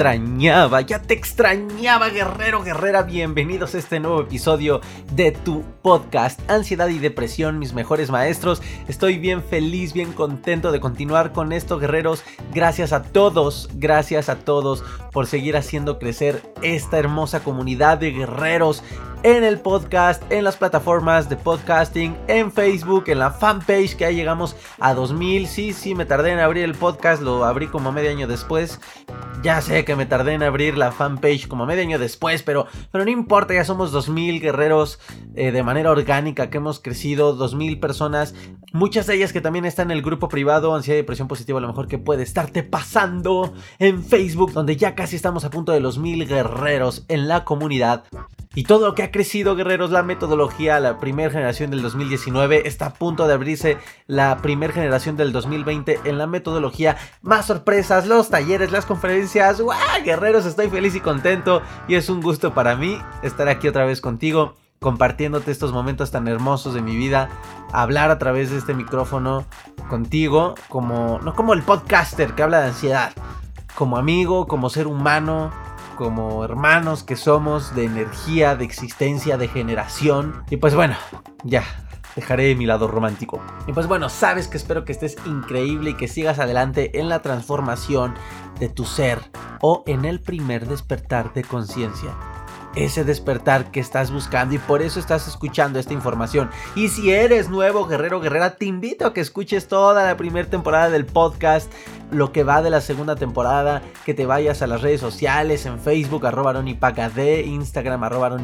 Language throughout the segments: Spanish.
Extrañaba, ya te extrañaba, guerrero, guerrera. Bienvenidos a este nuevo episodio de tu podcast Ansiedad y Depresión, mis mejores maestros. Estoy bien feliz, bien contento de continuar con esto, guerreros. Gracias a todos, gracias a todos por seguir haciendo crecer esta hermosa comunidad de guerreros en el podcast, en las plataformas de podcasting, en Facebook, en la fanpage que ya llegamos a 2000. Sí, sí, me tardé en abrir el podcast, lo abrí como medio año después. Ya sé que me tardé en abrir la fanpage como medio año después, pero, pero no importa, ya somos 2000 guerreros eh, de manera orgánica que hemos crecido, 2000 personas, muchas de ellas que también están en el grupo privado Ansiedad y Depresión Positiva, a lo mejor que puede estarte pasando en Facebook, donde ya casi estamos a punto de los mil guerreros en la comunidad. Y todo lo que ha crecido, guerreros, la metodología, la primera generación del 2019, está a punto de abrirse la primera generación del 2020 en la metodología. Más sorpresas, los talleres, las conferencias. ¡Guau! Guerreros, estoy feliz y contento. Y es un gusto para mí estar aquí otra vez contigo, compartiéndote estos momentos tan hermosos de mi vida. Hablar a través de este micrófono contigo, como, no como el podcaster que habla de ansiedad, como amigo, como ser humano como hermanos que somos de energía, de existencia, de generación. Y pues bueno, ya, dejaré mi lado romántico. Y pues bueno, sabes que espero que estés increíble y que sigas adelante en la transformación de tu ser o en el primer despertar de conciencia ese despertar que estás buscando y por eso estás escuchando esta información. Y si eres nuevo guerrero guerrera, te invito a que escuches toda la primera temporada del podcast, lo que va de la segunda temporada, que te vayas a las redes sociales, en Facebook, arroba de Instagram, arroba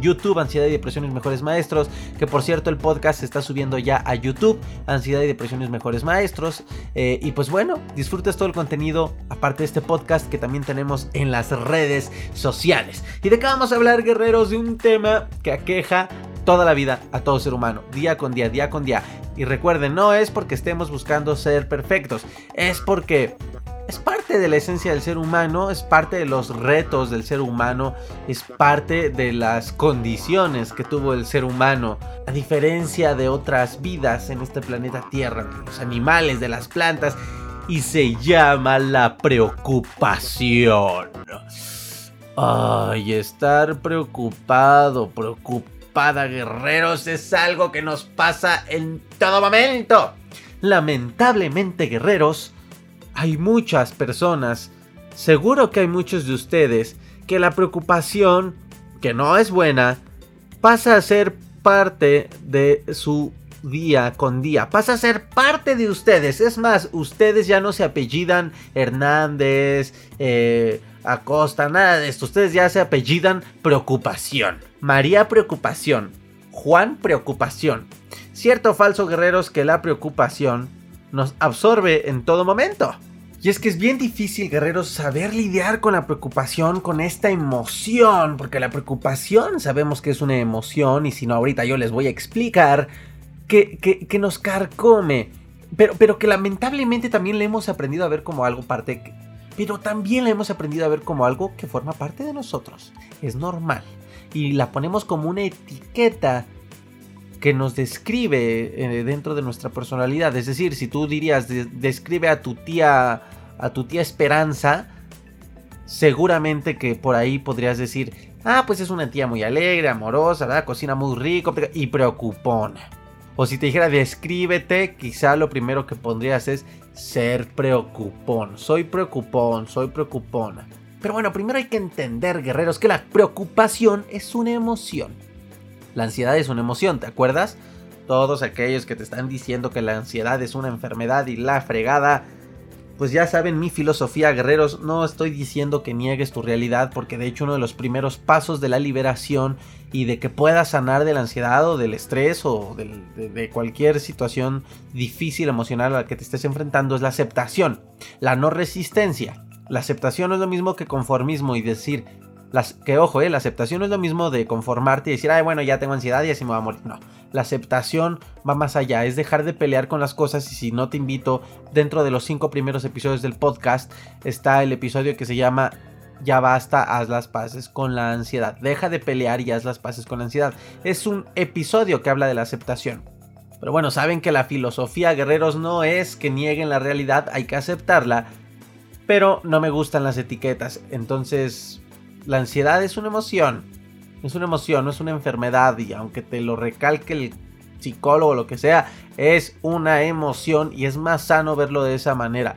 YouTube, Ansiedad y Depresión Mis Mejores Maestros, que por cierto el podcast se está subiendo ya a YouTube, Ansiedad y Depresión Mis Mejores Maestros. Eh, y pues bueno, disfrutes todo el contenido, aparte de este podcast que también tenemos en las redes sociales. Y de cada vamos a hablar, guerreros, de un tema que aqueja toda la vida a todo ser humano, día con día, día con día. Y recuerden, no es porque estemos buscando ser perfectos, es porque es parte de la esencia del ser humano, es parte de los retos del ser humano, es parte de las condiciones que tuvo el ser humano, a diferencia de otras vidas en este planeta Tierra, de los animales, de las plantas, y se llama la preocupación. Ay, estar preocupado, preocupada, guerreros, es algo que nos pasa en todo momento. Lamentablemente, guerreros, hay muchas personas, seguro que hay muchos de ustedes, que la preocupación, que no es buena, pasa a ser parte de su día con día. Pasa a ser parte de ustedes. Es más, ustedes ya no se apellidan Hernández, eh, Acosta, nada de esto. Ustedes ya se apellidan Preocupación. María Preocupación. Juan Preocupación. Cierto o falso, guerreros, que la preocupación nos absorbe en todo momento. Y es que es bien difícil, guerreros, saber lidiar con la preocupación, con esta emoción, porque la preocupación sabemos que es una emoción y si no ahorita yo les voy a explicar que, que, nos carcome, pero, pero que lamentablemente también le hemos aprendido a ver como algo parte pero también la hemos aprendido a ver como algo que forma parte de nosotros. Es normal. Y la ponemos como una etiqueta que nos describe eh, dentro de nuestra personalidad. Es decir, si tú dirías, describe a tu tía, a tu tía Esperanza, seguramente que por ahí podrías decir, ah, pues es una tía muy alegre, amorosa, ¿verdad? cocina muy rico y preocupona. O si te dijera descríbete, quizá lo primero que pondrías es ser preocupón. Soy preocupón, soy preocupona. Pero bueno, primero hay que entender, guerreros, que la preocupación es una emoción. La ansiedad es una emoción, ¿te acuerdas? Todos aquellos que te están diciendo que la ansiedad es una enfermedad y la fregada, pues ya saben mi filosofía, guerreros, no estoy diciendo que niegues tu realidad, porque de hecho uno de los primeros pasos de la liberación y de que puedas sanar de la ansiedad o del estrés o de, de, cualquier situación difícil emocional a la que te estés enfrentando es la aceptación, la no resistencia. La aceptación no es lo mismo que conformismo y decir, las, que ojo, eh, la aceptación no es lo mismo de conformarte y decir, ay, bueno, ya tengo ansiedad y así me va a morir. No, la aceptación va más allá, es dejar de pelear con las cosas y si no te invito, dentro de los cinco primeros episodios del podcast está el episodio que se llama ya basta, haz las paces con la ansiedad. Deja de pelear y haz las paces con la ansiedad. Es un episodio que habla de la aceptación. Pero bueno, saben que la filosofía, guerreros, no es que nieguen la realidad, hay que aceptarla. Pero no me gustan las etiquetas. Entonces, la ansiedad es una emoción. Es una emoción, no es una enfermedad. Y aunque te lo recalque el psicólogo o lo que sea, es una emoción y es más sano verlo de esa manera.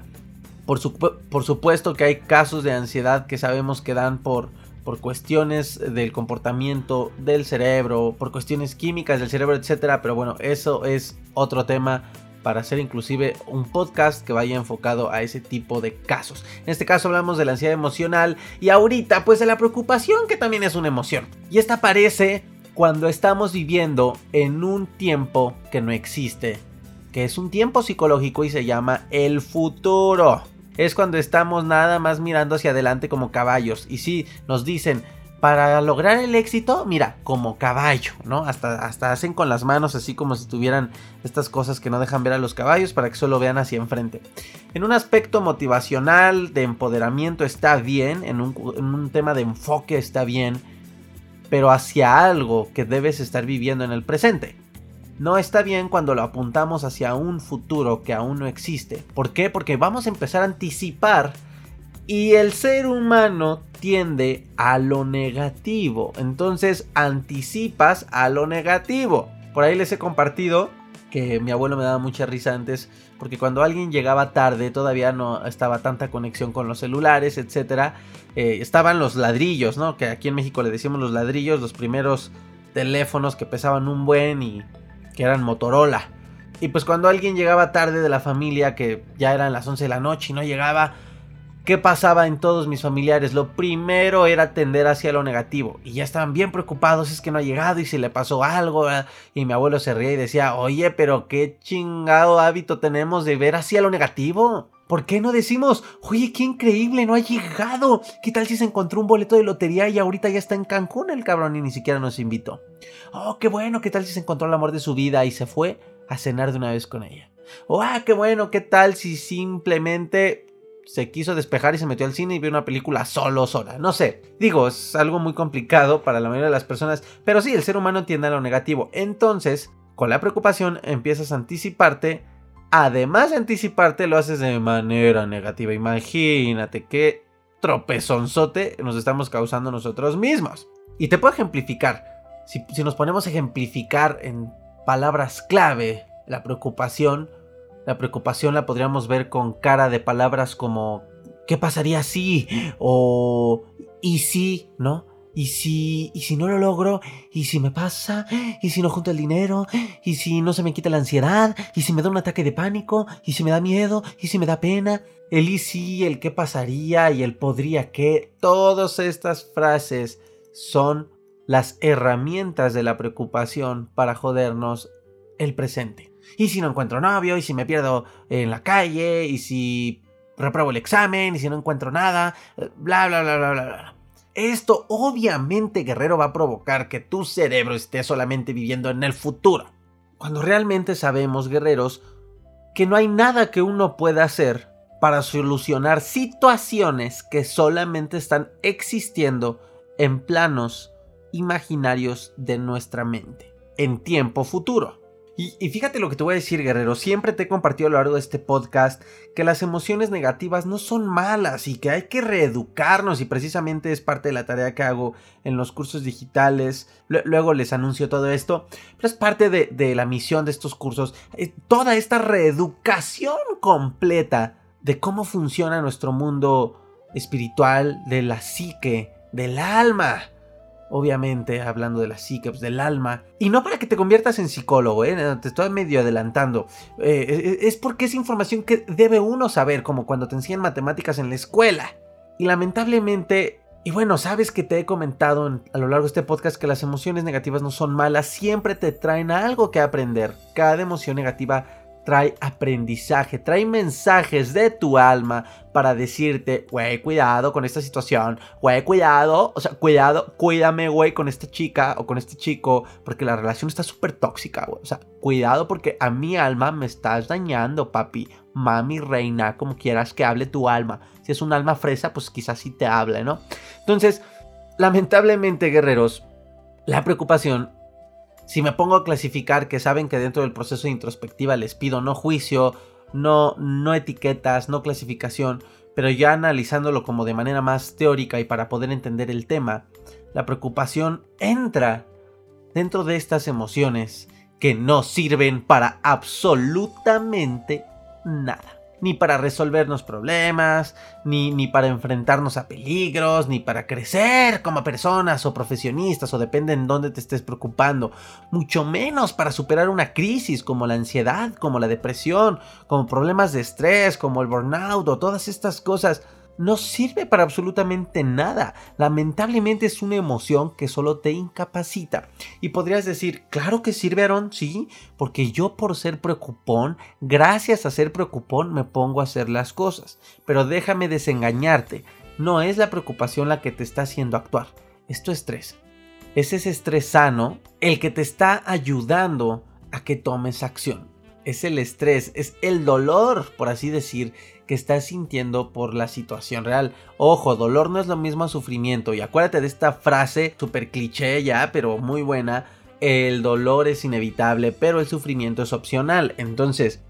Por, supuesto que hay casos de ansiedad que sabemos que dan por, por cuestiones del comportamiento del cerebro, por cuestiones químicas del cerebro, etc. Pero bueno, eso es otro tema para hacer inclusive un podcast que vaya enfocado a ese tipo de casos. En este caso hablamos de la ansiedad emocional y ahorita pues de la preocupación que también es una emoción. Y esta aparece cuando estamos viviendo en un tiempo que no existe, que es un tiempo psicológico y se llama el futuro. Es cuando estamos nada más mirando hacia adelante como caballos. Y si nos dicen, para lograr el éxito, mira, como caballo, ¿no? Hasta, hasta hacen con las manos así como si tuvieran estas cosas que no dejan ver a los caballos para que solo vean hacia enfrente. En un aspecto motivacional, de empoderamiento está bien, en un, en un tema de enfoque está bien, pero hacia algo que debes estar viviendo en el presente. No está bien cuando lo apuntamos hacia un futuro que aún no existe. ¿Por qué? Porque vamos a empezar a anticipar y el ser humano tiende a lo negativo. Entonces anticipas a lo negativo. Por ahí les he compartido que mi abuelo me daba mucha risa antes. Porque cuando alguien llegaba tarde, todavía no estaba tanta conexión con los celulares, etc. Eh, estaban los ladrillos, ¿no? Que aquí en México le decimos los ladrillos, los primeros teléfonos que pesaban un buen y que eran Motorola. Y pues cuando alguien llegaba tarde de la familia, que ya eran las 11 de la noche y no llegaba, ¿Qué pasaba en todos mis familiares? Lo primero era tender hacia lo negativo. Y ya estaban bien preocupados, es que no ha llegado y si le pasó algo. Y mi abuelo se reía y decía, oye, pero qué chingado hábito tenemos de ver hacia lo negativo. ¿Por qué no decimos, oye, qué increíble, no ha llegado? ¿Qué tal si se encontró un boleto de lotería y ahorita ya está en Cancún el cabrón y ni siquiera nos invitó? Oh, qué bueno, ¿qué tal si se encontró el amor de su vida y se fue a cenar de una vez con ella? Oh, ah, qué bueno, ¿qué tal si simplemente se quiso despejar y se metió al cine y vio una película solo, sola. No sé. Digo, es algo muy complicado para la mayoría de las personas, pero sí, el ser humano entiende lo negativo. Entonces, con la preocupación empiezas a anticiparte. Además de anticiparte, lo haces de manera negativa. Imagínate qué tropezonzote nos estamos causando nosotros mismos. Y te puedo ejemplificar. Si, si nos ponemos a ejemplificar en palabras clave la preocupación, la preocupación la podríamos ver con cara de palabras como ¿qué pasaría si? o ¿y si? ¿no? ¿Y si, ¿Y si no lo logro? ¿Y si me pasa? ¿Y si no junto el dinero? ¿Y si no se me quita la ansiedad? ¿Y si me da un ataque de pánico? ¿Y si me da miedo? ¿Y si me da pena? El y si, el qué pasaría y el podría que, todas estas frases son las herramientas de la preocupación para jodernos el presente. ¿Y si no encuentro novio? ¿Y si me pierdo en la calle? ¿Y si repruebo el examen? ¿Y si no encuentro nada? Bla, bla, bla, bla, bla. Esto obviamente, guerrero, va a provocar que tu cerebro esté solamente viviendo en el futuro. Cuando realmente sabemos, guerreros, que no hay nada que uno pueda hacer para solucionar situaciones que solamente están existiendo en planos imaginarios de nuestra mente. en tiempo futuro. Y, fíjate lo que te voy a decir, guerrero. Siempre te he compartido a lo largo de este podcast que las emociones negativas no son malas y que hay que reeducarnos. Y precisamente es parte de la tarea que hago en los cursos digitales. Luego les anuncio todo esto. Pero es parte de, la misión de estos cursos. Eh, toda esta reeducación completa de cómo funciona nuestro mundo espiritual, de la psique, del alma obviamente hablando de la psique, pues, del alma. Y no para que te conviertas en psicólogo, ¿eh? te estoy medio adelantando. Eh, es porque es información que debe uno saber, como cuando te enseñan matemáticas en la escuela. Y lamentablemente, y bueno, sabes que te he comentado a lo largo de este podcast que las emociones negativas no son malas, siempre te traen algo que aprender. Cada emoción negativa trae aprendizaje, trae mensajes de tu alma para decirte, güey, cuidado con esta situación, güey, cuidado, o sea, cuidado, cuídame, güey, con esta chica o con este chico, porque la relación está súper tóxica, güey. O sea, cuidado porque a mi alma me estás dañando, papi, mami, reina, como quieras que hable tu alma. Si es un alma fresa, pues quizás sí te hable, ¿no? Entonces, lamentablemente, guerreros, la preocupación si me pongo a clasificar que saben que dentro del proceso de introspectiva les pido no juicio, no, no etiquetas, no clasificación, pero ya analizándolo como de manera más teórica y para poder entender el tema, la preocupación entra dentro de estas emociones que no sirven para absolutamente nada ni para resolvernos problemas, ni, ni para enfrentarnos a peligros, ni para crecer como personas o profesionistas o depende en dónde te estés preocupando, mucho menos para superar una crisis como la ansiedad, como la depresión, como problemas de estrés, como el burnout o todas estas cosas no sirve para absolutamente nada. Lamentablemente es una emoción que solo te incapacita. Y podrías decir, claro que sirve, Aaron, sí, porque yo por ser preocupón, gracias a ser preocupón, me pongo a hacer las cosas. Pero déjame desengañarte, no es la preocupación la que te está haciendo actuar, es tu estrés. Es ese estrés sano el que te está ayudando a que tomes acción. Es el estrés, es el dolor, por así decir, que estás sintiendo por la situación real. Ojo, dolor no es lo mismo a sufrimiento. Y acuérdate de esta frase súper cliché ya, pero muy buena. El dolor es inevitable, pero el sufrimiento es opcional. Entonces,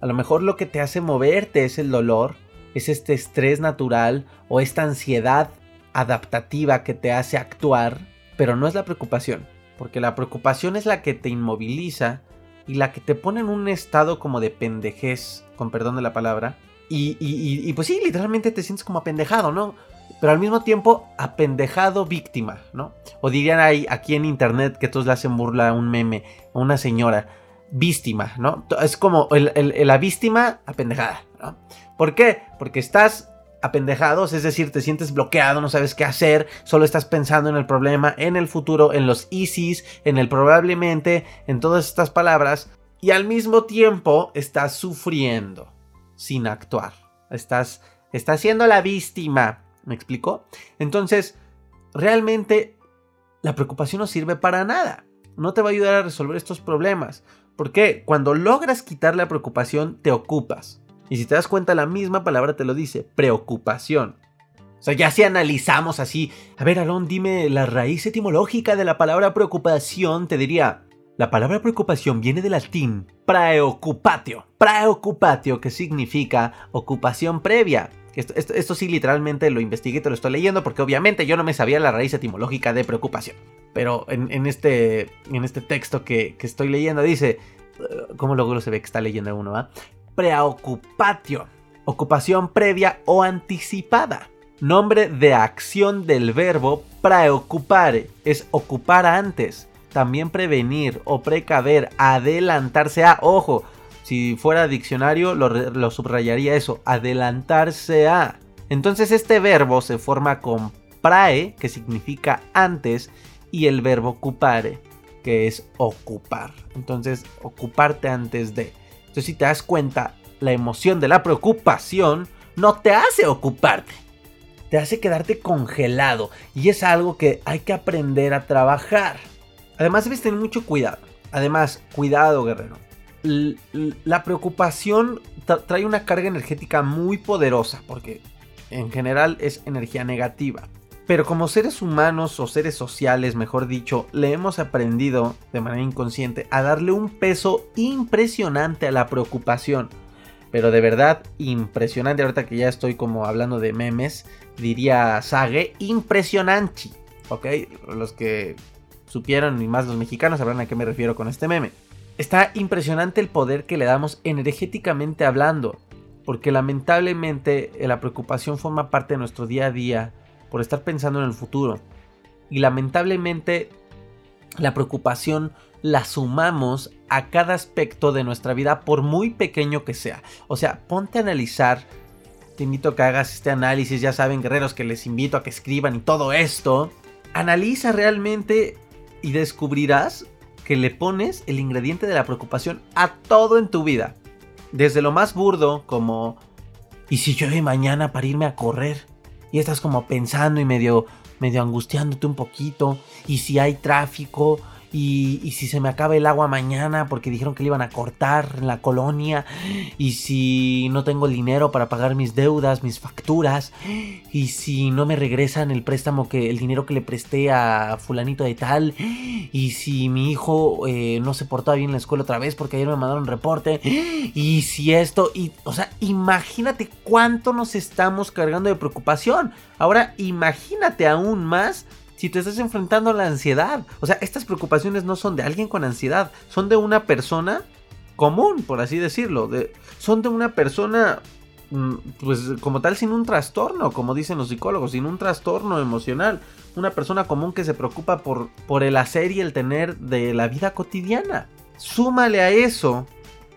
a lo mejor lo que te hace moverte es el dolor, es este estrés natural o esta ansiedad adaptativa que te hace actuar, pero no es la preocupación, porque la preocupación es la que te inmoviliza y la que te pone en un estado como de pendejez, con perdón de la palabra, y, pues sí, literalmente te sientes como apendejado, ¿no? Pero al mismo tiempo, apendejado víctima, ¿no? O dirían ahí, aquí en internet, que todos le hacen burla a un meme, a una señora, víctima, ¿no? Es como la víctima apendejada, ¿no? ¿Por qué? Porque estás apendejado, es decir, te sientes bloqueado, no sabes qué hacer, solo estás pensando en el problema, en el futuro, en los easies, en el probablemente, en todas estas palabras, y al mismo tiempo estás sufriendo sin actuar. Estás, estás siendo la víctima. ¿Me explico? Entonces, realmente la preocupación no sirve para nada. No te va a ayudar a resolver estos problemas. Porque cuando logras quitar la preocupación, te ocupas. Y si te das cuenta, la misma palabra te lo dice, preocupación. O sea, ya si analizamos así, a ver, Alon, dime la raíz etimológica de la palabra preocupación, te diría la palabra preocupación viene del latín preocupatio. Preocupatio, que significa ocupación previa. Esto, sí literalmente lo investigué y te lo estoy leyendo porque obviamente yo no me sabía la raíz etimológica de preocupación. Pero en, este, en este texto que, estoy leyendo dice, uh, ¿cómo luego se ve que está leyendo uno? Ah? Preocupatio, ocupación previa o anticipada. Nombre de acción del verbo preocupare, es ocupar antes también prevenir o precaver, adelantarse a, ojo, si fuera diccionario lo, subrayaría eso, adelantarse a. Entonces este verbo se forma con prae, que significa antes, y el verbo ocupare, que es ocupar. Entonces, ocuparte antes de. Entonces, si te das cuenta, la emoción de la preocupación no te hace ocuparte. Te hace quedarte congelado. Y es algo que hay que aprender a trabajar. Además debes tener mucho cuidado. Además, cuidado guerrero. la preocupación trae una carga energética muy poderosa porque en general es energía negativa. Pero como seres humanos o seres sociales, mejor dicho, le hemos aprendido de manera inconsciente a darle un peso impresionante a la preocupación. Pero de verdad, impresionante. Ahorita que ya estoy como hablando de memes, diría Sage, impresionante. ¿Ok? Los que supieron y más los mexicanos sabrán a qué me refiero con este meme. Está impresionante el poder que le damos energéticamente hablando. Porque lamentablemente eh, la preocupación forma parte de nuestro día a día por estar pensando en el futuro. Y lamentablemente la preocupación la sumamos a cada aspecto de nuestra vida por muy pequeño que sea. O sea, ponte a analizar. Te invito a que hagas este análisis, ya saben guerreros que les invito a que escriban y todo esto. Analiza realmente y descubrirás que le pones el ingrediente de la preocupación a todo en tu vida. Desde lo más burdo como ¿y si llueve mañana para irme a correr? y estás como pensando y medio, medio angustiándote un poquito. Y si hay tráfico, y, si se me acaba el agua mañana porque dijeron que le iban a cortar en la colonia. Y si no tengo el dinero para pagar mis deudas, mis facturas. Y si no me regresan el préstamo que el dinero que le presté a fulanito de tal. Y si mi hijo eh, no se portaba bien en la escuela otra vez porque ayer me mandaron un reporte. Y si esto, y, o sea, imagínate cuánto nos estamos cargando de preocupación. Ahora imagínate aún más si te estás enfrentando a la ansiedad. O sea, estas preocupaciones no son de alguien con ansiedad, son de una persona común, por así decirlo. De, son de una persona, mm, pues como tal, sin un trastorno, como dicen los psicólogos, sin un trastorno emocional. Una persona común que se preocupa por, por el hacer y el tener de la vida cotidiana. Súmale a eso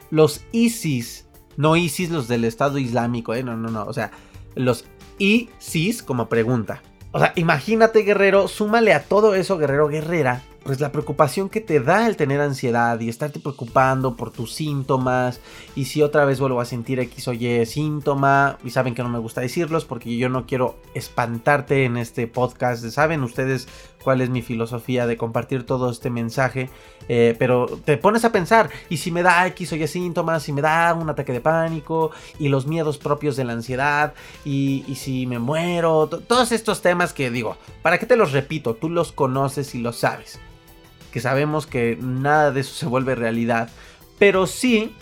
los ISIS, no ISIS los del Estado Islámico, ¿eh? no, no, no, o sea, los ISIS como pregunta. O sea, imagínate, guerrero, súmale a todo eso, guerrero, guerrera, pues la preocupación que te da el tener ansiedad y estarte preocupando por tus síntomas y si otra vez vuelvo a sentir X o Y síntoma y saben que no me gusta decirlos porque yo no quiero espantarte en este podcast, saben ustedes cuál es mi filosofía de compartir todo este mensaje, eh, pero te pones a pensar y si me da X o Y síntomas, si me da un ataque de pánico y los miedos propios de la ansiedad y, y si me muero, todos estos temas que digo, ¿para qué te los repito? Tú los conoces y los sabes que sabemos que nada de eso se vuelve realidad, pero sí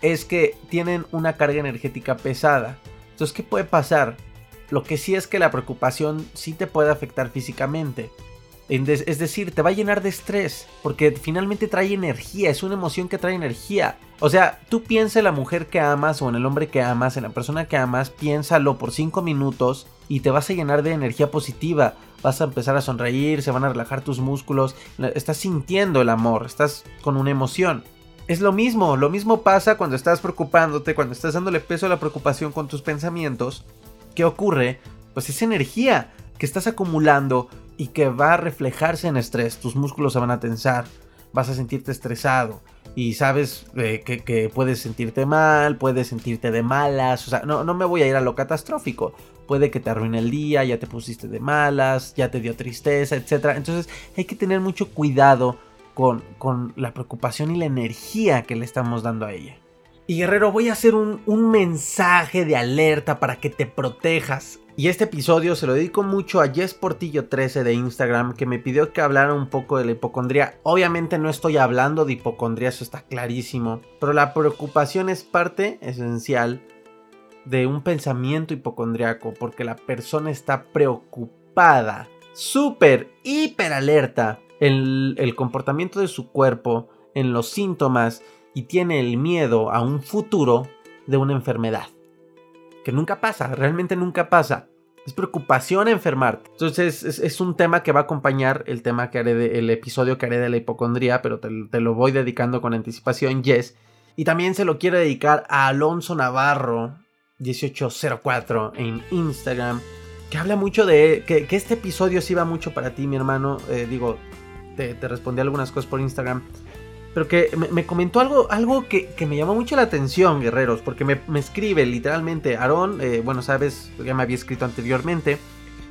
es que tienen una carga energética pesada. Entonces, ¿qué puede pasar? Lo que sí es que la preocupación sí te puede afectar físicamente. Es decir, te va a llenar de estrés, porque finalmente trae energía, es una emoción que trae energía. O sea, tú piensa en la mujer que amas o en el hombre que amas, en la persona que amas, piénsalo por 5 minutos y te vas a llenar de energía positiva. Vas a empezar a sonreír, se van a relajar tus músculos, estás sintiendo el amor, estás con una emoción. Es lo mismo, lo mismo pasa cuando estás preocupándote, cuando estás dándole peso a la preocupación con tus pensamientos. ¿Qué ocurre? Pues es energía que estás acumulando y que va a reflejarse en estrés. Tus músculos se van a tensar, vas a sentirte estresado y sabes eh, que, puedes sentirte mal, puedes sentirte de malas. O sea, no, no me voy a ir a lo catastrófico. Puede que te arruine el día, ya te pusiste de malas, ya te dio tristeza, etc. Entonces hay que tener mucho cuidado con, con la preocupación y la energía que le estamos dando a ella. Y guerrero, voy a hacer un, un mensaje de alerta para que te protejas. Y este episodio se lo dedico mucho a Jess Portillo 13 de Instagram que me pidió que hablara un poco de la hipocondría. Obviamente no estoy hablando de hipocondría, eso está clarísimo. Pero la preocupación es parte esencial de un pensamiento hipocondriaco porque la persona está preocupada, súper, hiper alerta en el comportamiento de su cuerpo, en los síntomas y tiene el miedo a un futuro de una enfermedad que nunca pasa, realmente nunca pasa. Es preocupación enfermarte. Entonces es, un tema que va a acompañar el tema que el episodio que haré de la hipocondría, pero te, lo voy dedicando con anticipación, yes. Y también se lo quiero dedicar a Alonso Navarro, 1804 en Instagram, que habla mucho de que, este episodio sí va mucho para ti, mi hermano. Eh, digo, te respondí algunas cosas por Instagram pero que me, comentó algo, algo que, me llamó mucho la atención, guerreros, porque me, escribe literalmente, Aarón, eh, bueno, sabes, ya me había escrito anteriormente,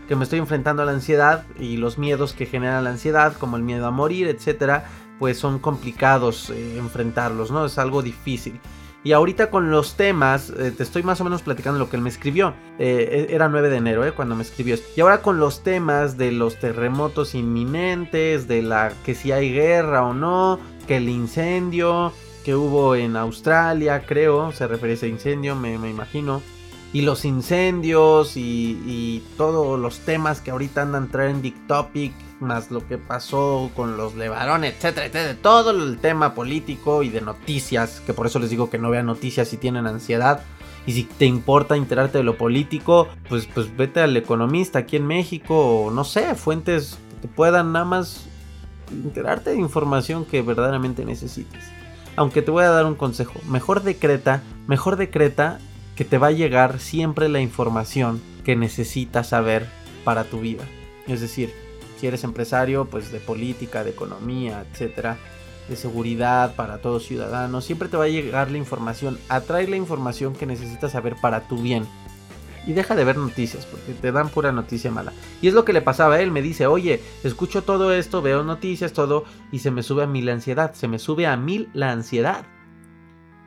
que me estoy enfrentando a la ansiedad y los miedos que genera la ansiedad, como el miedo a morir, etcétera, pues son complicados eh, enfrentarlos, ¿no? Es algo difícil. Y ahorita con los temas, eh, te estoy más o menos platicando lo que él me escribió. Eh, e, era 9 de enero, eh, cuando me escribió. Y ahora con los temas de los terremotos inminentes, de la que si hay guerra o no, que el incendio que hubo en Australia, creo, se refiere a ese incendio, me, imagino. Y los incendios y, y, todos los temas que ahorita andan trending topic más lo que pasó con los Levarones, etcétera, etcétera, todo el tema político y de noticias, que por eso les digo que no vean noticias si tienen ansiedad. Y si te importa enterarte de lo político, pues, pues vete al economista aquí en México, o no sé, fuentes que te puedan nada más enterarte de información que verdaderamente necesites. Aunque te voy a dar un consejo, mejor decreta, mejor decreta que te va a llegar siempre la información que necesitas saber para tu vida. Es decir, si eres empresario, pues de política, de economía, etcétera, de seguridad para todos ciudadanos, siempre te va a llegar la información, atrae la información que necesitas saber para tu bien. Y deja de ver noticias, porque te dan pura noticia mala. Y es lo que le pasaba a él, me dice, oye, escucho todo esto, veo noticias, todo, y se me sube a mil la ansiedad, se me sube a mil la ansiedad.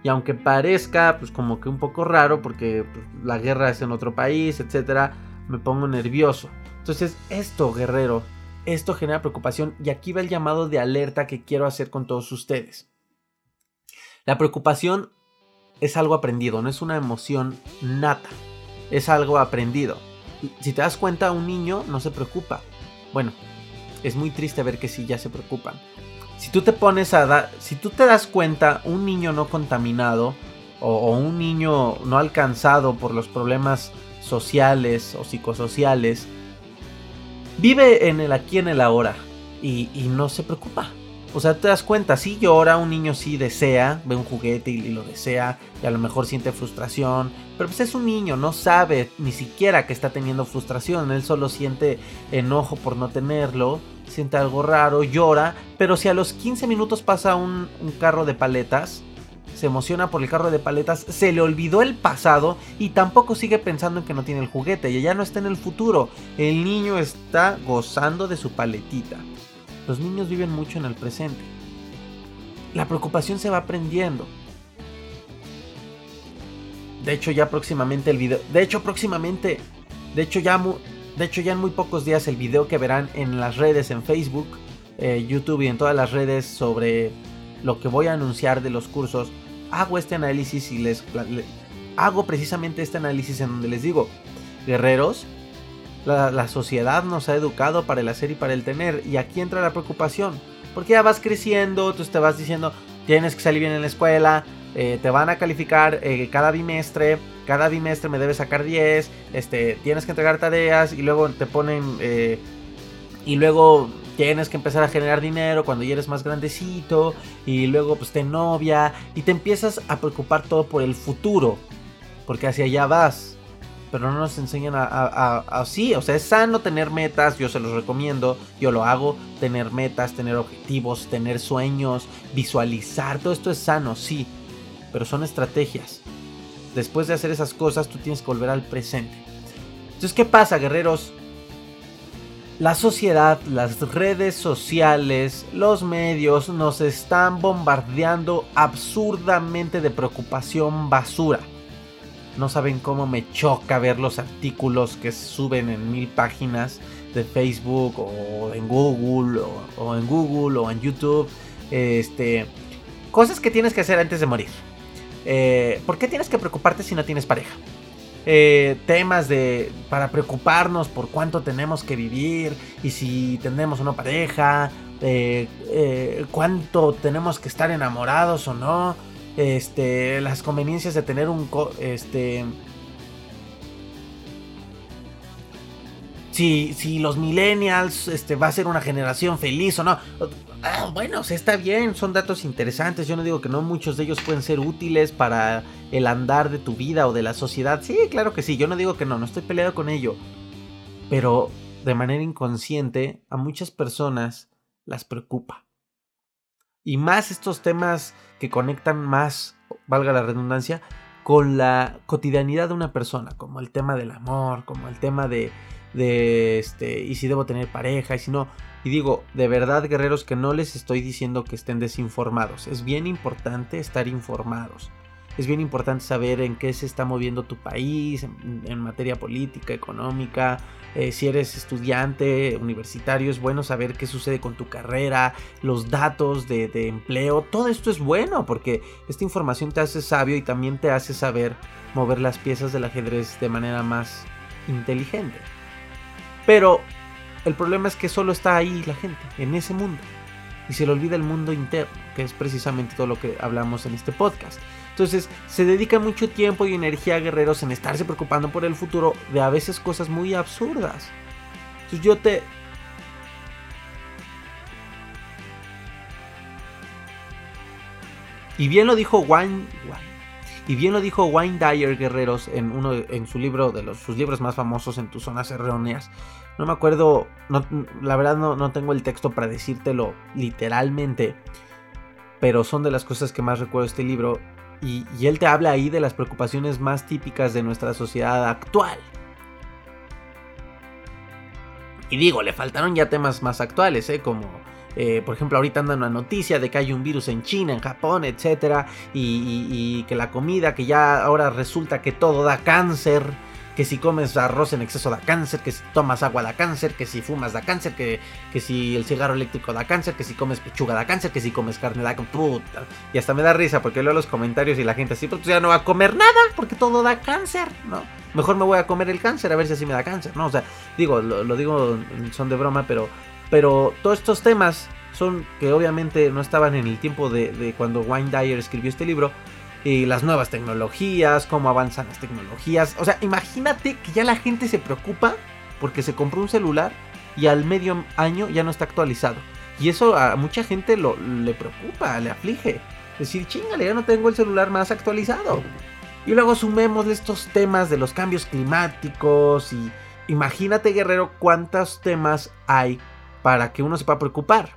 Y aunque parezca, pues como que un poco raro, porque pues, la guerra es en otro país, etcétera, me pongo nervioso. Entonces, esto, guerrero, esto genera preocupación y aquí va el llamado de alerta que quiero hacer con todos ustedes. La preocupación es algo aprendido, no es una emoción nata, es algo aprendido. Si te das cuenta, un niño no se preocupa. Bueno, es muy triste ver que sí ya se preocupan. Si tú te pones a dar, si tú te das cuenta, un niño no contaminado o, o un niño no alcanzado por los problemas sociales o psicosociales, vive en el aquí, en el ahora y, no se preocupa. O sea, te das cuenta, si llora, un niño sí desea, ve un juguete y, lo desea, y a lo mejor siente frustración, pero pues es un niño, no sabe ni siquiera que está teniendo frustración, él solo siente enojo por no tenerlo, siente algo raro, llora, pero si a los 15 minutos pasa un carro de paletas, se emociona por el carro de paletas, se le olvidó el pasado y tampoco sigue pensando en que no tiene el juguete, y ya no está en el futuro. El niño está gozando de su paletita. Los niños viven mucho en el presente. La preocupación se va aprendiendo. De hecho, ya próximamente el video. De hecho, próximamente. De hecho, ya, de hecho, ya en muy pocos días el video que verán en las redes, en Facebook, eh, YouTube y en todas las redes sobre lo que voy a anunciar de los cursos hago este análisis y les, hago precisamente este análisis en donde les digo, guerreros, la, sociedad nos ha educado para el hacer y para el tener. Y aquí entra la preocupación. Porque ya vas creciendo, tú te vas diciendo, tienes que salir bien en la escuela, eh, te van a calificar eh, cada bimestre, cada bimestre me debes sacar 10, este, tienes que entregar tareas y luego te ponen... Eh, y luego tienes que empezar a generar dinero cuando ya eres más grandecito y luego pues te novia y te empiezas a preocupar todo por el futuro porque hacia allá vas pero no nos enseñan a, a, sí, o sea, es sano tener metas, yo se los recomiendo, yo lo hago, tener metas, tener objetivos, tener sueños, visualizar, todo esto es sano, sí, pero son estrategias. Después de hacer esas cosas, tú tienes que volver al presente. Entonces, ¿qué pasa, guerreros? La sociedad, las redes sociales, los medios nos están bombardeando absurdamente de preocupación basura. No saben cómo me choca ver los artículos que suben en mil páginas de Facebook o en Google o, en Google o en YouTube. Este, cosas que tienes que hacer antes de morir. Eh, ¿Por qué tienes que preocuparte si no tienes pareja? Eh, temas de para preocuparnos por cuánto tenemos que vivir y si tenemos una pareja, eh, eh, cuánto tenemos que estar enamorados o no, este, las conveniencias de tener un, este, si, si los millennials este, va a ser una generación feliz o no. Ah, bueno, está bien, son datos interesantes. Yo no digo que no, muchos de ellos pueden ser útiles para el andar de tu vida o de la sociedad. Sí, claro que sí, yo no digo que no, no estoy peleado con ello. Pero de manera inconsciente, a muchas personas las preocupa. Y más estos temas que conectan más, valga la redundancia, con la cotidianidad de una persona, como el tema del amor, como el tema de, este, y si debo tener pareja, y si no. Y digo, de verdad, guerreros, que no les estoy diciendo que estén desinformados. Es bien importante estar informados. Es bien importante saber en qué se está moviendo tu país, en, materia política, económica. Eh, si eres estudiante universitario, es bueno saber qué sucede con tu carrera, los datos de, de empleo. Todo esto es bueno porque esta información te hace sabio y también te hace saber mover las piezas del ajedrez de manera más inteligente. Pero el problema es que solo está ahí la gente, en ese mundo. Y se le olvida el mundo interno, que es precisamente todo lo que hablamos en este podcast. Entonces se dedica mucho tiempo y energía a guerreros en estarse preocupando por el futuro de a veces cosas muy absurdas. Entonces yo te... Y bien lo dijo Wayne, y bien lo dijo Wayne Dyer Guerreros en uno en su libro de los, sus libros más famosos en tus zonas erróneas. No me acuerdo, la verdad no, no tengo el texto para decírtelo literalmente, pero son de las cosas que más recuerdo este libro y, él te habla ahí de las preocupaciones más típicas de nuestra sociedad actual. Y digo, le faltaron ya temas más actuales, ¿eh? como eh, por ejemplo, ahorita anda una noticia de que hay un virus en China, en Japón, etcétera, y, que la comida, que ya ahora resulta que todo da cáncer que si comes arroz en exceso da cáncer, que si tomas agua da cáncer, que si fumas da cáncer, que, que si el cigarro eléctrico da cáncer, que si comes pechuga da cáncer, que si comes carne da puta. Y hasta me da risa porque leo los comentarios y la gente así, pues ya no va a comer nada porque todo da cáncer, ¿no? Mejor me voy a comer el cáncer a ver si así me da cáncer, ¿no? O sea, digo, lo, digo, son de broma, pero, pero todos estos temas son que obviamente no estaban en el tiempo de, cuando Wayne Dyer escribió este libro, y las nuevas tecnologías, cómo avanzan las tecnologías. O sea, imagínate que ya la gente se preocupa porque se compró un celular y al medio año ya no está actualizado. Y eso a mucha gente lo, le preocupa, le aflige. Decir, chingale, ya no tengo el celular más actualizado. Y luego sumémosle estos temas de los cambios climáticos y imagínate, guerrero, cuántos temas hay para que uno se pueda preocupar.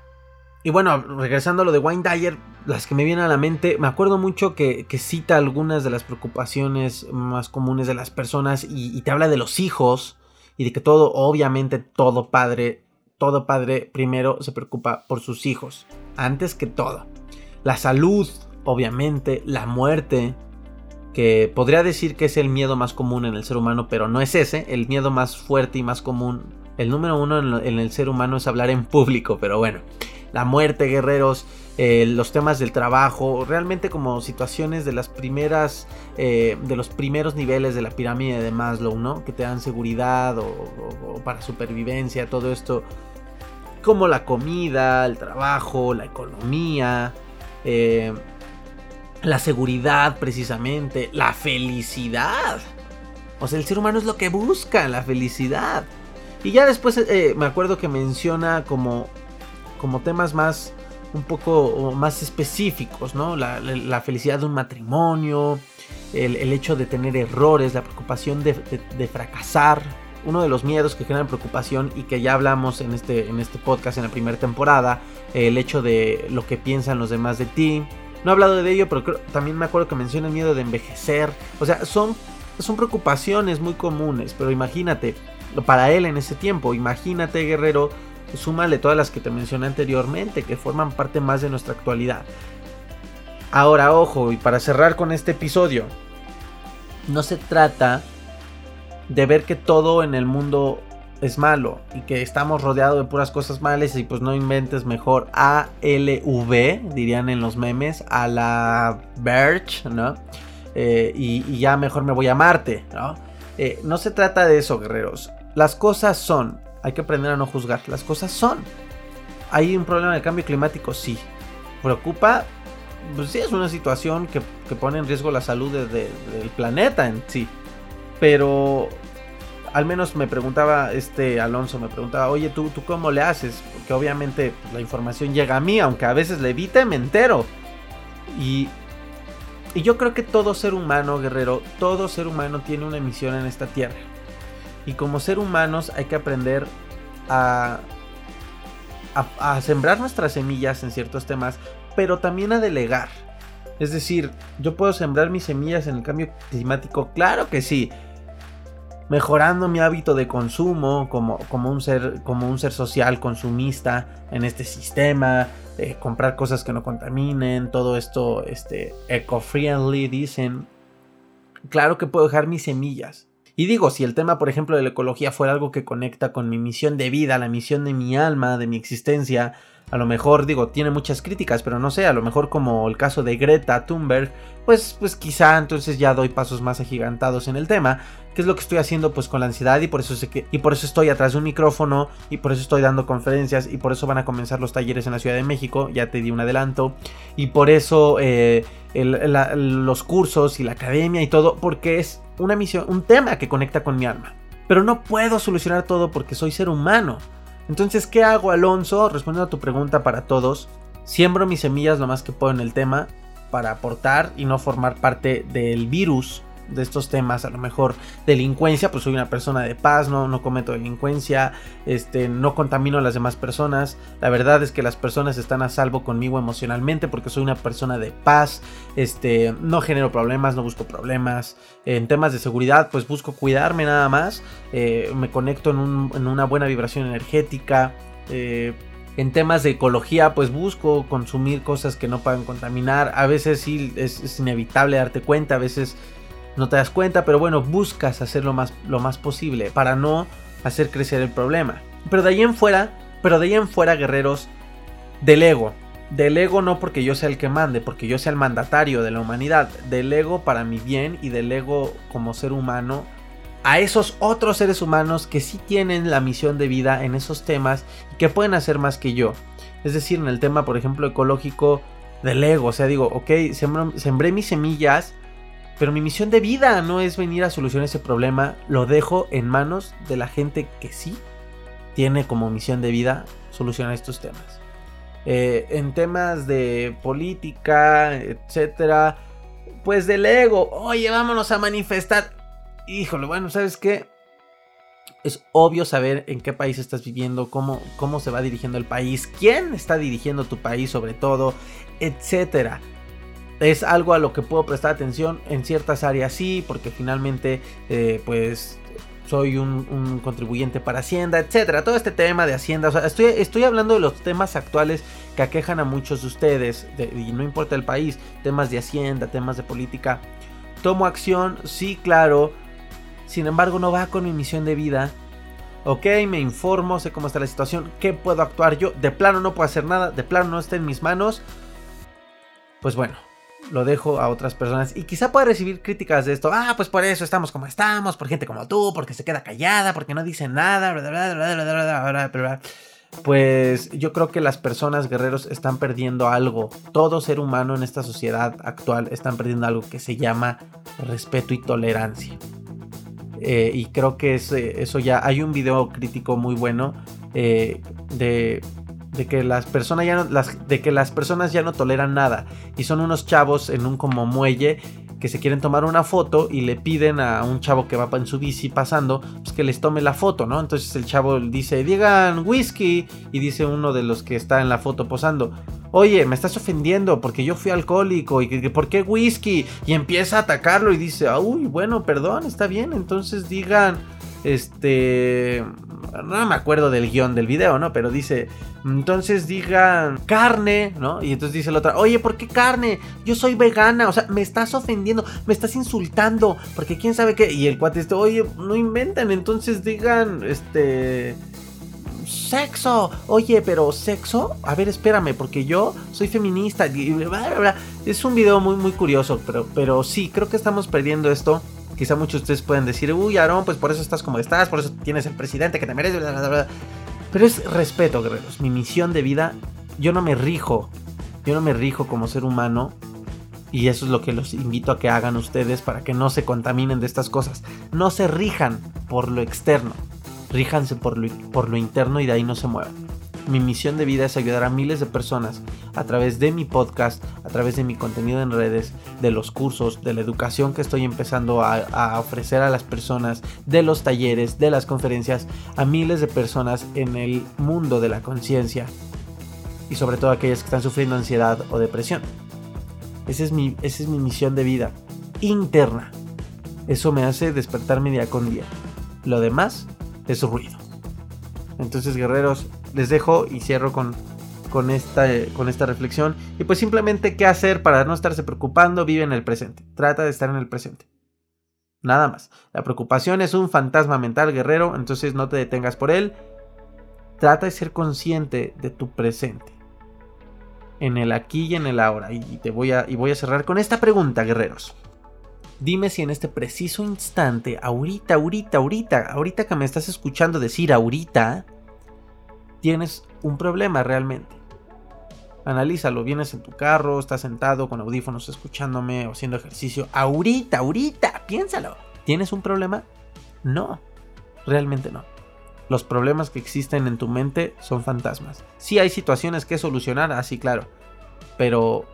Y bueno, regresando a lo de Wayne Dyer, las que me vienen a la mente, me acuerdo mucho que, cita algunas de las preocupaciones más comunes de las personas y, te habla de los hijos y de que todo, obviamente todo padre, todo padre primero se preocupa por sus hijos, antes que todo. La salud, obviamente, la muerte, que podría decir que es el miedo más común en el ser humano, pero no es ese, el miedo más fuerte y más común, el número uno en el ser humano es hablar en público, pero bueno la muerte, guerreros, eh, los temas del trabajo, realmente como situaciones de las primeras, eh, de los primeros niveles de la pirámide de Maslow, ¿no? Que te dan seguridad o, para supervivencia, todo esto, como la comida, el trabajo, la economía, eh, la seguridad precisamente, la felicidad. O sea, el ser humano es lo que busca, la felicidad. Y ya después me acuerdo que menciona como como temas más un poco más específicos, ¿no? La, felicidad de un matrimonio, el, hecho de tener errores, la preocupación de, fracasar, uno de los miedos que generan preocupación y que ya hablamos en este, en este podcast en la primera temporada, el hecho de lo que piensan los demás de ti. No he hablado de ello, pero también me acuerdo que menciona el miedo de envejecer. O sea, son, son preocupaciones muy comunes, pero imagínate, para él en ese tiempo, imagínate, guerrero, súmale todas las que te mencioné anteriormente, que forman parte más de nuestra actualidad. Ahora, ojo, y para cerrar con este episodio, no se trata de ver que todo en el mundo es malo y que estamos rodeados de puras cosas malas y pues no inventes mejor ALV, dirían en los memes, a la Birch, ¿no? Eh, y, ya mejor me voy a Marte, ¿no? Eh, no se trata de eso, guerreros. Las cosas son, hay que aprender a no juzgar. Las cosas son. ¿Hay un problema de cambio climático? Sí. ¿Preocupa? Pues sí, es una situación que, pone en riesgo la salud del planeta en sí. Pero al menos me preguntaba este Alonso, me preguntaba, oye, ¿tú, tú cómo le haces? Porque obviamente la información llega a mí, aunque a veces le evite, me entero. Y, y yo creo que todo ser humano, guerrero, todo ser humano tiene una misión en esta tierra. Y como ser humanos hay que aprender a, a, sembrar nuestras semillas en ciertos temas, pero también a delegar. Es decir, yo puedo sembrar mis semillas en el cambio climático, claro que sí. Mejorando mi hábito de consumo como, como, un, ser, como un ser social consumista en este sistema. comprar cosas que no contaminen, todo esto este, eco-friendly, dicen. Claro que puedo dejar mis semillas. Y digo, si el tema, por ejemplo, de la ecología fuera algo que conecta con mi misión de vida, la misión de mi alma, de mi existencia, a lo mejor, digo, tiene muchas críticas, pero no sé, a lo mejor como el caso de Greta Thunberg, pues, pues quizá entonces ya doy pasos más agigantados en el tema, que es lo que estoy haciendo pues con la ansiedad y por eso sé que, y por eso estoy atrás de un micrófono y por eso estoy dando conferencias y por eso van a comenzar los talleres en la Ciudad de México, ya te di un adelanto, y por eso eh, los cursos y la academia y todo, porque es una misión, un tema que conecta con mi alma. Pero no puedo solucionar todo porque soy ser humano. Entonces, ¿qué hago, Alonso? Respondiendo a tu pregunta para todos, siembro mis semillas lo más que puedo en el tema para aportar y no formar parte del virus de estos temas, a lo mejor delincuencia, pues soy una persona de paz, no, no cometo delincuencia, este, no contamino a las demás personas. La verdad es que las personas están a salvo conmigo emocionalmente porque soy una persona de paz, este, no genero problemas, no busco problemas. En temas de seguridad, pues busco cuidarme nada más, eh, me conecto en, una buena vibración energética. Eh, en temas de ecología, pues busco consumir cosas que no puedan contaminar. A veces sí es inevitable darte cuenta, a veces no te das cuenta, pero bueno, buscas hacer lo más, lo más posible para no hacer crecer el problema. Pero de ahí en fuera, pero de ahí en fuera, guerreros, del ego. Del ego no porque yo sea el que mande, porque yo sea el mandatario de la humanidad. Del ego para mi bien y del ego como ser humano a esos otros seres humanos que sí tienen la misión de vida en esos temas y que pueden hacer más que yo. Es decir, en el tema, por ejemplo, ecológico del ego. O sea, digo, ok, sembré mis semillas pero mi misión de vida no es venir a solucionar ese problema, lo dejo en manos de la gente que sí tiene como misión de vida solucionar estos temas. Eh, en temas de política, etcétera, pues del ego, oye, vámonos a manifestar. Híjole, bueno, ¿sabes qué? Es obvio saber en qué país estás viviendo, cómo, cómo se va dirigiendo el país, quién está dirigiendo tu país sobre todo, etcétera es algo a lo que puedo prestar atención en ciertas áreas sí, porque finalmente eh, pues soy un, contribuyente para Hacienda, etcétera. Todo este tema de Hacienda, o sea, estoy, estoy hablando de los temas actuales que aquejan a muchos de ustedes, y no importa el país, temas de Hacienda, temas de política. Tomo acción, sí, claro. Sin embargo, no va con mi misión de vida. Ok, me informo, sé cómo está la situación, qué puedo actuar yo. De plano no puedo hacer nada, de plano no está en mis manos. Pues bueno, lo dejo a otras personas y quizá pueda recibir críticas de esto. Ah, pues por eso estamos como estamos, por gente como tú, porque se queda callada, porque no dice nada, Pues yo creo que las personas guerreros están perdiendo algo. Todo ser humano en esta sociedad actual están perdiendo algo que se llama respeto y tolerancia. Eh, y creo que eso ya hay un video crítico muy bueno eh, de de que las personas ya no, de que las personas ya no toleran nada y son unos chavos en un como muelle que se quieren tomar una foto y le piden a un chavo que va en su bici pasando pues que les tome la foto, ¿no? Entonces el chavo dice, digan whisky y dice uno de los que está en la foto posando, oye, me estás ofendiendo porque yo fui alcohólico y ¿por qué whisky? Y empieza a atacarlo y dice, uy, bueno, perdón, está bien, entonces digan, este, no me acuerdo del guion del video, ¿no? Pero dice, entonces digan carne, ¿no? Y entonces dice la otra, oye, ¿por qué carne? Yo soy vegana, o sea, me estás ofendiendo, me estás insultando, porque quién sabe qué. Y el cuate dice, oye, no inventen, entonces digan, este sexo. Oye, pero sexo. A ver, espérame, porque yo soy feminista. Es un video muy, muy curioso, pero, pero sí, creo que estamos perdiendo esto. Quizá muchos de ustedes pueden decir, uy, Aaron, pues por eso estás como estás, por eso tienes el presidente que te merece. Pero es respeto, guerreros. Mi misión de vida, yo no me rijo. Yo no me rijo como ser humano. Y eso es lo que los invito a que hagan ustedes para que no se contaminen de estas cosas. No se rijan por lo externo. Ríjanse por lo, por lo interno y de ahí no se muevan. Mi misión de vida es ayudar a miles de personas a través de mi podcast, a través de mi contenido en redes, de los cursos, de la educación que estoy empezando a, ofrecer a las personas, de los talleres, de las conferencias, a miles de personas en el mundo de la conciencia y sobre todo aquellas que están sufriendo ansiedad o depresión. Esa es, mi, esa es mi misión de vida interna. Eso me hace despertarme día con día. Lo demás es ruido. Entonces, guerreros, les dejo y cierro con con esta, con esta reflexión. Y pues simplemente qué hacer para no estarse preocupando, vive en el presente. Trata de estar en el presente. Nada más. La preocupación es un fantasma mental guerrero, entonces no te detengas por él. Trata de ser consciente de tu presente. En el aquí y en el ahora. Y, te voy a, y voy a cerrar con esta pregunta, guerreros. Dime si en este preciso instante, ahorita, ahorita, ahorita, ahorita que me estás escuchando decir ahorita, tienes un problema realmente. Analízalo, vienes en tu carro, estás sentado con audífonos escuchándome o haciendo ejercicio. Ahorita, ahorita, piénsalo. ¿Tienes un problema? No, realmente no. Los problemas que existen en tu mente son fantasmas. Sí hay situaciones que solucionar, así claro, pero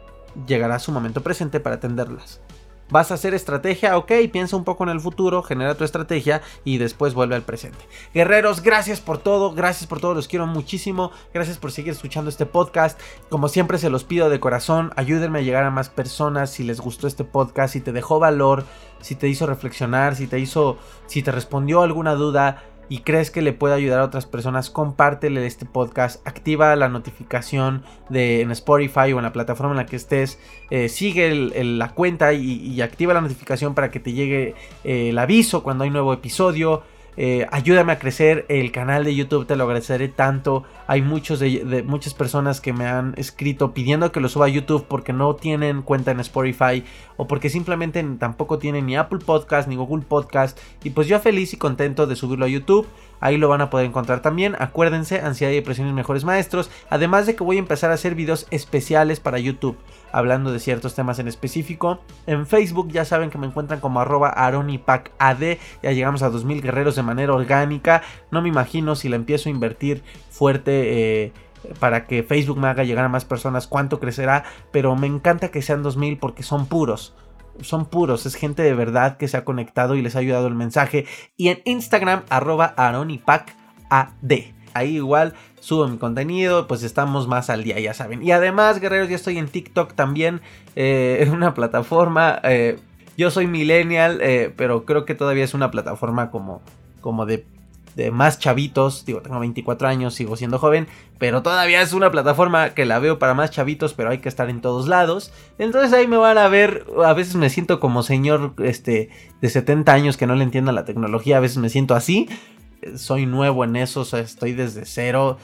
llegará su momento presente para atenderlas. Vas a hacer estrategia, ok, piensa un poco en el futuro, genera tu estrategia y después vuelve al presente. Guerreros, gracias por todo, gracias por todo, los quiero muchísimo, gracias por seguir escuchando este podcast. Como siempre se los pido de corazón, ayúdenme a llegar a más personas si les gustó este podcast, si te dejó valor, si te hizo reflexionar, si te hizo, si te respondió alguna duda y crees que le puede ayudar a otras personas, compártele este podcast, activa la notificación de en Spotify o en la plataforma en la que estés, eh, sigue la cuenta y, activa la notificación para que te llegue eh, el aviso cuando hay nuevo episodio. Eh, ayúdame a crecer el canal de YouTube, te lo agradeceré tanto. Hay muchos de, muchas personas que me han escrito pidiendo que lo suba a YouTube porque no tienen cuenta en Spotify o porque simplemente tampoco tienen ni Apple Podcast ni Google Podcast. Y pues yo feliz y contento de subirlo a YouTube. Ahí lo van a poder encontrar también. Acuérdense, ansiedad y depresión mejores maestros. Además de que voy a empezar a hacer videos especiales para YouTube hablando de ciertos temas en específico. En Facebook ya saben que me encuentran como arroba aronipacad. Ya llegamos a 2000 guerreros de manera orgánica. No me imagino si la empiezo a invertir fuerte. Eh, para que Facebook me haga llegar a más personas cuánto crecerá, pero me encanta que sean 2000 porque son puros son puros, es gente de verdad que se ha conectado y les ha ayudado el mensaje. Y en Instagram, arroba aronipacad. Ahí igual subo mi contenido, pues estamos más al día, ya saben. Y además, guerreros, ya estoy en TikTok también, eh, una plataforma. Eh, yo soy millennial, eh, pero creo que todavía es una plataforma como, como de, de, más chavitos. Digo, tengo 24 años, sigo siendo joven, pero todavía es una plataforma que la veo para más chavitos, pero hay que estar en todos lados. Entonces ahí me van a ver, a veces me siento como señor este, de 70 años que no le entienda la tecnología, a veces me siento así soy nuevo en eso, estoy desde cero.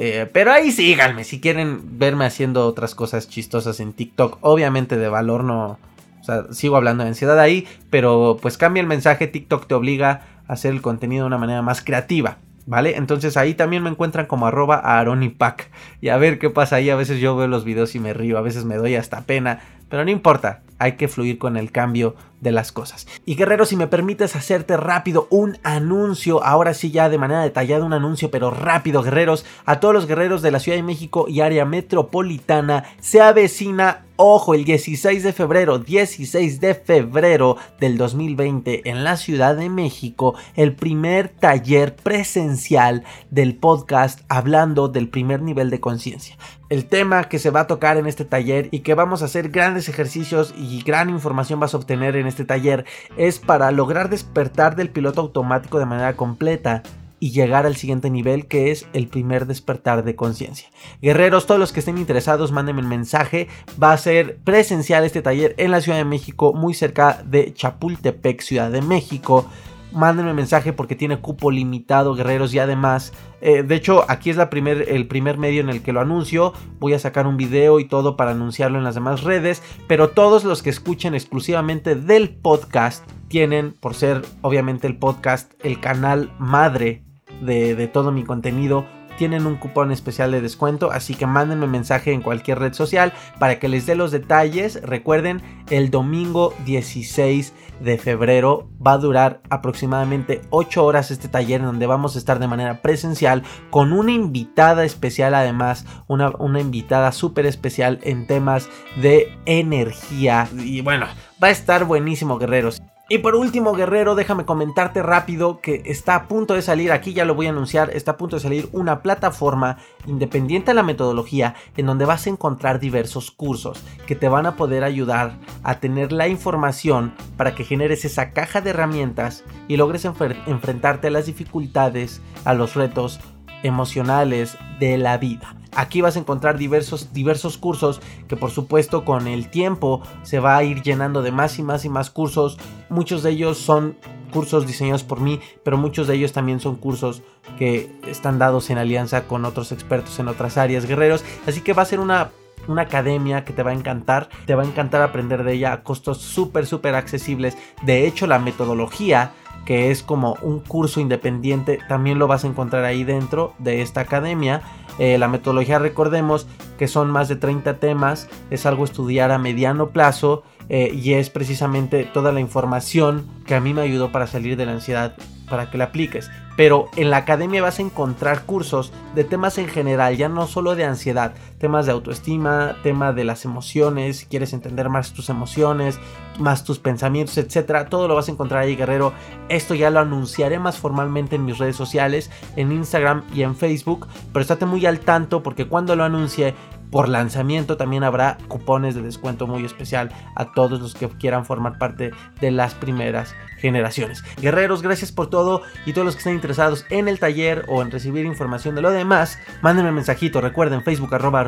Eh, pero ahí síganme si quieren verme haciendo otras cosas chistosas en TikTok. Obviamente de valor no. O sea, sigo hablando de ansiedad ahí. Pero pues cambia el mensaje. TikTok te obliga a hacer el contenido de una manera más creativa. ¿Vale? Entonces ahí también me encuentran como arroba aronipac. Y a ver qué pasa ahí. A veces yo veo los videos y me río. A veces me doy hasta pena. Pero no importa. Hay que fluir con el cambio de las cosas. Y guerrero, si me permites hacerte rápido un anuncio, ahora sí ya de manera detallada un anuncio, pero rápido guerreros, a todos los guerreros de la Ciudad de México y área metropolitana, se avecina Ojo, el 16 de febrero, 16 de febrero del 2020 en la Ciudad de México, el primer taller presencial del podcast hablando del primer nivel de conciencia. El tema que se va a tocar en este taller y que vamos a hacer grandes ejercicios y gran información vas a obtener en este taller es para lograr despertar del piloto automático de manera completa y llegar al siguiente nivel que es el primer despertar de conciencia. Guerreros, todos los que estén interesados, mándenme el mensaje. Va a ser presencial este taller en la Ciudad de México, muy cerca de Chapultepec, Ciudad de México. Mándenme mensaje porque tiene cupo limitado, guerreros, y además, eh, de hecho, aquí es la primer, el primer medio en el que lo anuncio. Voy a sacar un video y todo para anunciarlo en las demás redes, pero todos los que escuchen exclusivamente del podcast tienen, por ser obviamente el podcast, el canal madre de, todo mi contenido tienen un cupón especial de descuento, así que mándenme mensaje en cualquier red social para que les dé los detalles. Recuerden, el domingo 16 de febrero va a durar aproximadamente 8 horas este taller en donde vamos a estar de manera presencial con una invitada especial además, una, una invitada súper especial en temas de energía. Y bueno, va a estar buenísimo guerreros. Y por último, guerrero, déjame comentarte rápido que está a punto de salir, aquí ya lo voy a anunciar, está a punto de salir una plataforma independiente de la metodología en donde vas a encontrar diversos cursos que te van a poder ayudar a tener la información para que generes esa caja de herramientas y logres enfrentarte a las dificultades, a los retos emocionales de la vida. Aquí vas a encontrar diversos, diversos cursos que por supuesto con el tiempo se va a ir llenando de más y más y más cursos. Muchos de ellos son cursos diseñados por mí, pero muchos de ellos también son cursos que están dados en alianza con otros expertos en otras áreas, guerreros. Así que va a ser una una academia que te va a encantar, te va a encantar aprender de ella a costos súper, súper accesibles. De hecho, la metodología, que es como un curso independiente, también lo vas a encontrar ahí dentro de esta academia. Eh, la metodología, recordemos que son más de 30 temas, es algo estudiar a mediano plazo eh, y es precisamente toda la información que a mí me ayudó para salir de la ansiedad para que la apliques. Pero en la academia vas a encontrar cursos de temas en general, ya no solo de ansiedad, temas de autoestima, tema de las emociones, si quieres entender más tus emociones, más tus pensamientos, etcétera. Todo lo vas a encontrar ahí, guerrero. Esto ya lo anunciaré más formalmente en mis redes sociales, en Instagram y en Facebook, pero estate muy al tanto porque cuando lo anuncie por lanzamiento también habrá cupones de descuento muy especial a todos los que quieran formar parte de las primeras generaciones. Guerreros, gracias por todo y todos los que estén interesados en el taller o en recibir información de lo demás, mándenme un mensajito, recuerden Facebook arroba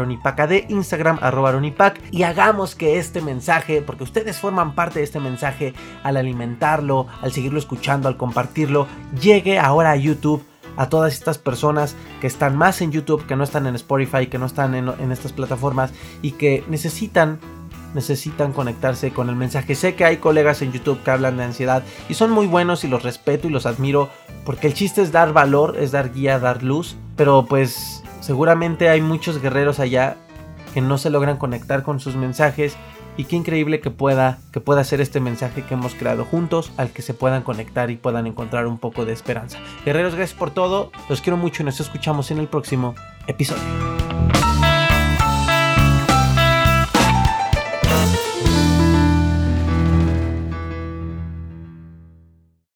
de Instagram arroba aronipac y hagamos que este mensaje, porque ustedes forman parte de este mensaje al alimentarlo, al seguirlo escuchando, al compartirlo, llegue ahora a YouTube a todas estas personas que están más en YouTube, que no están en Spotify, que no están en, estas plataformas y que necesitan necesitan conectarse con el mensaje. Sé que hay colegas en YouTube que hablan de ansiedad y son muy buenos y los respeto y los admiro porque el chiste es dar valor, es dar guía, dar luz, pero pues seguramente hay muchos guerreros allá que no se logran conectar con sus mensajes y qué increíble que pueda que pueda ser este mensaje que hemos creado juntos al que se puedan conectar y puedan encontrar un poco de esperanza. Guerreros, gracias por todo. Los quiero mucho y nos escuchamos en el próximo episodio.